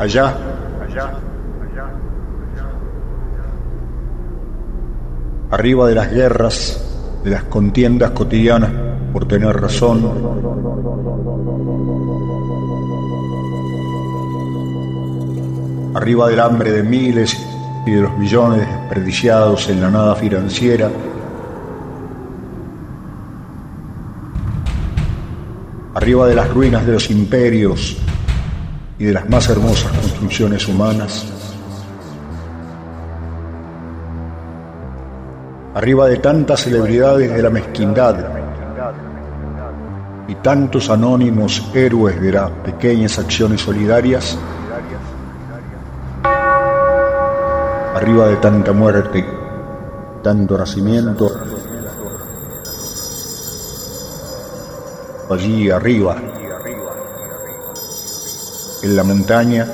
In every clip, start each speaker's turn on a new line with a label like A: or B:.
A: allá, arriba de las guerras, de las contiendas cotidianas por tener razón, arriba del hambre de miles y de los millones desperdiciados en la nada financiera, arriba de las ruinas de los imperios y de las más hermosas construcciones humanas, arriba de tantas celebridades de la mezquindad y tantos anónimos héroes de las pequeñas acciones solidarias, arriba de tanta muerte, tanto nacimiento, allí arriba, en la montaña,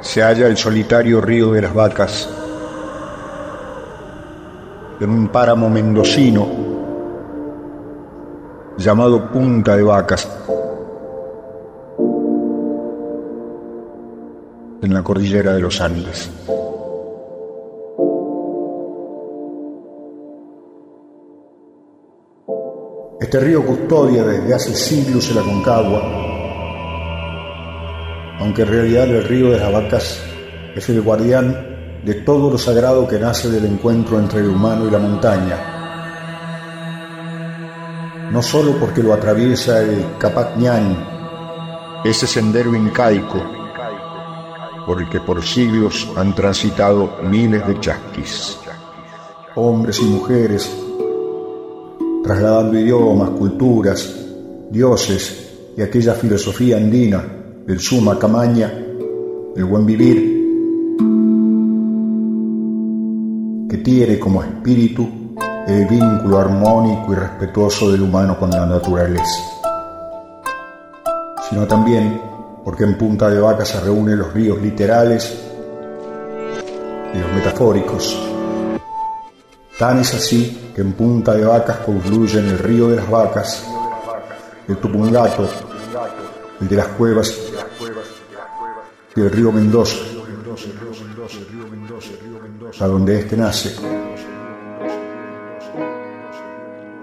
A: se halla el solitario río de las vacas, en un páramo mendocino llamado Punta de Vacas, en la cordillera de los Andes. Este río custodia desde hace siglos el Aconcagua, aunque en realidad el río de las vacas es el guardián de todo lo sagrado que nace del encuentro entre el humano y la montaña. No solo porque lo atraviesa el Capatñán, ese sendero incaico, por el que por siglos han transitado miles de chasquis, hombres y mujeres trasladando idiomas, culturas, dioses y aquella filosofía andina del suma camaña, el buen vivir, que tiene como espíritu el vínculo armónico y respetuoso del humano con la naturaleza, sino también porque en Punta de Vaca se reúnen los ríos literales y los metafóricos. Tan es así que en Punta de Vacas confluyen el río de las vacas, el Tupungato, el de las cuevas y el río Mendoza, a donde éste nace.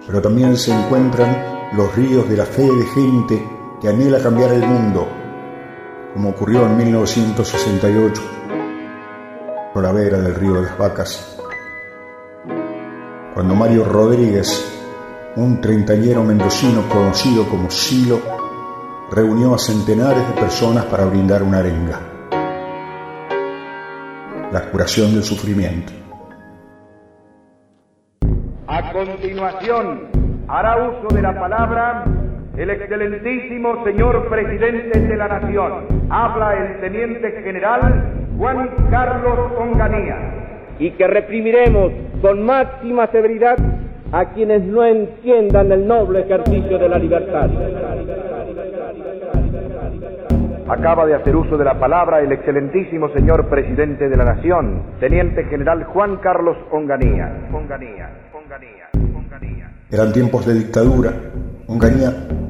A: Pero también se encuentran los ríos de la fe de gente que anhela cambiar el mundo, como ocurrió en 1968 por la vera del río de las vacas cuando Mario Rodríguez, un treintañero mendocino conocido como Silo, reunió a centenares de personas para brindar una arenga. La curación del sufrimiento.
B: A continuación, hará uso de la palabra el excelentísimo señor presidente de la Nación. Habla el teniente general Juan Carlos Onganía
C: y que reprimiremos con máxima severidad a quienes no entiendan el noble ejercicio de la libertad.
B: Acaba de hacer uso de la palabra el excelentísimo señor presidente de la Nación, teniente general Juan Carlos Onganía. Onganía, Onganía,
A: Onganía. Eran tiempos de dictadura. Onganía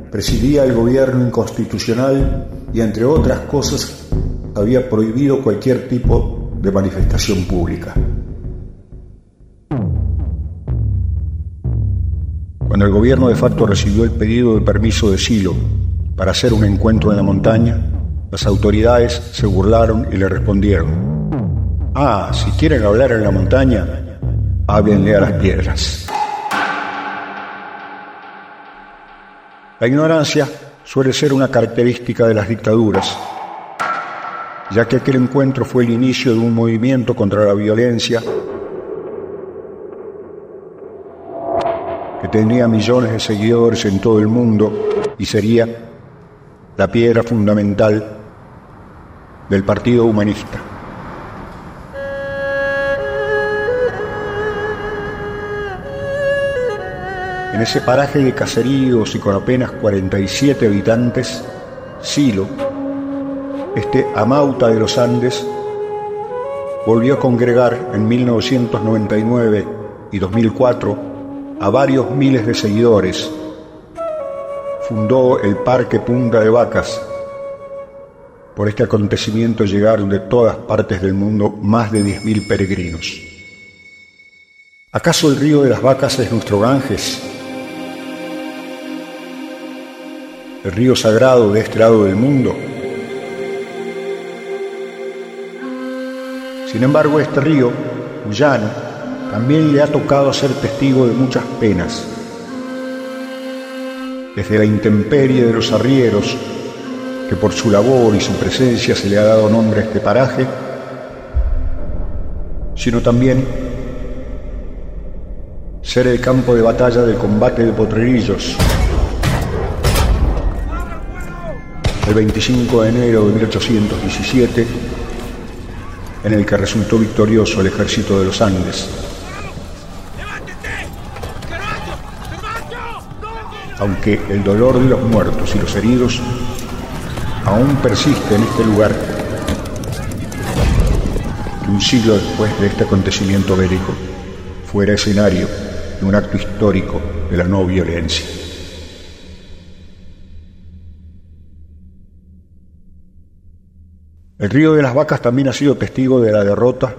A: presidía el gobierno inconstitucional y, entre otras cosas, había prohibido cualquier tipo de manifestación pública. Cuando el gobierno de facto recibió el pedido de permiso de Silo para hacer un encuentro en la montaña, las autoridades se burlaron y le respondieron, ah, si quieren hablar en la montaña, háblenle a las piedras. La ignorancia suele ser una característica de las dictaduras, ya que aquel encuentro fue el inicio de un movimiento contra la violencia tenía millones de seguidores en todo el mundo y sería la piedra fundamental del Partido Humanista. En ese paraje de caseríos y con apenas 47 habitantes, Silo, este amauta de los Andes, volvió a congregar en 1999 y 2004 a varios miles de seguidores. Fundó el Parque Punta de Vacas, Por este acontecimiento llegaron de todas partes del mundo más de 10.000 peregrinos. ¿Acaso el río de las vacas es nuestro Ganges? ¿El río sagrado de este lado del mundo? Sin embargo, este río, Llano, también le ha tocado ser testigo de muchas penas. Desde la intemperie de los arrieros, que por su labor y su presencia se le ha dado nombre a este paraje, sino también ser el campo de batalla del combate de potrerillos. El 25 de enero de 1817, en el que resultó victorioso el ejército de los Andes. Aunque el dolor de los muertos y los heridos aún persiste en este lugar que un siglo después de este acontecimiento bélico fuera escenario de un acto histórico de la no violencia. El río de las vacas también ha sido testigo de la derrota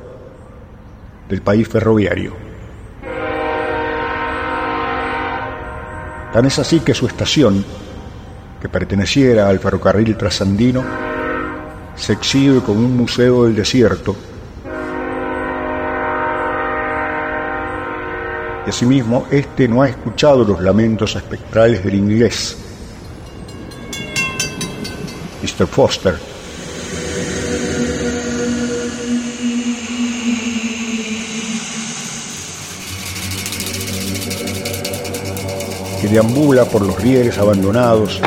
A: del país ferroviario. Tan es así que su estación, que perteneciera al ferrocarril trasandino, se exhibe como un museo del desierto. Y asimismo, este no ha escuchado los lamentos espectrales del inglés, Mr. Foster, deambula por los rieles abandonados.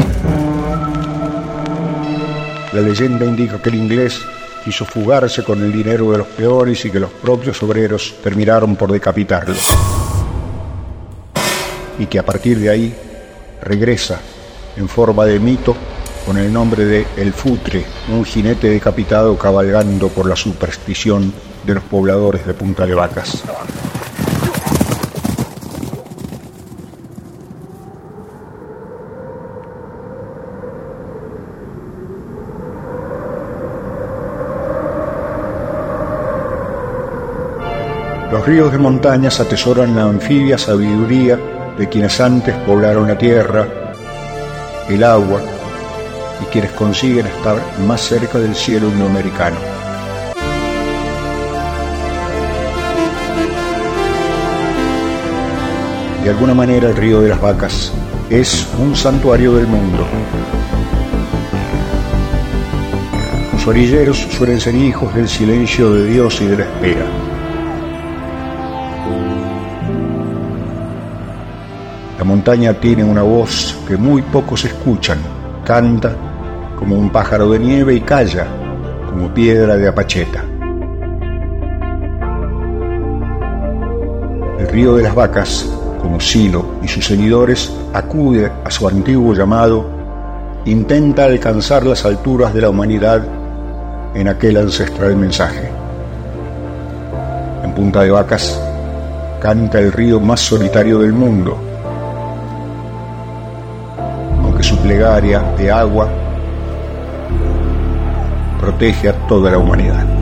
A: La leyenda indica que el inglés quiso fugarse con el dinero de los peones y que los propios obreros terminaron por decapitarlo. Y que a partir de ahí regresa en forma de mito con el nombre de El Futre, un jinete decapitado cabalgando por la superstición de los pobladores de Punta de Vacas. Los ríos de montañas atesoran la anfibia sabiduría de quienes antes poblaron la tierra, el agua y quienes consiguen estar más cerca del cielo indoamericano. De alguna manera el río de las vacas es un santuario del mundo. Los orilleros suelen ser hijos del silencio de Dios y de la espera. La montaña tiene una voz que muy pocos escuchan. Canta como un pájaro de nieve y calla como piedra de apacheta. El río de las vacas, como Silo y sus seguidores, acude a su antiguo llamado, intenta alcanzar las alturas de la humanidad en aquel ancestral mensaje. En Punta de Vacas canta el río más solitario del mundo, de agua protege a toda la humanidad.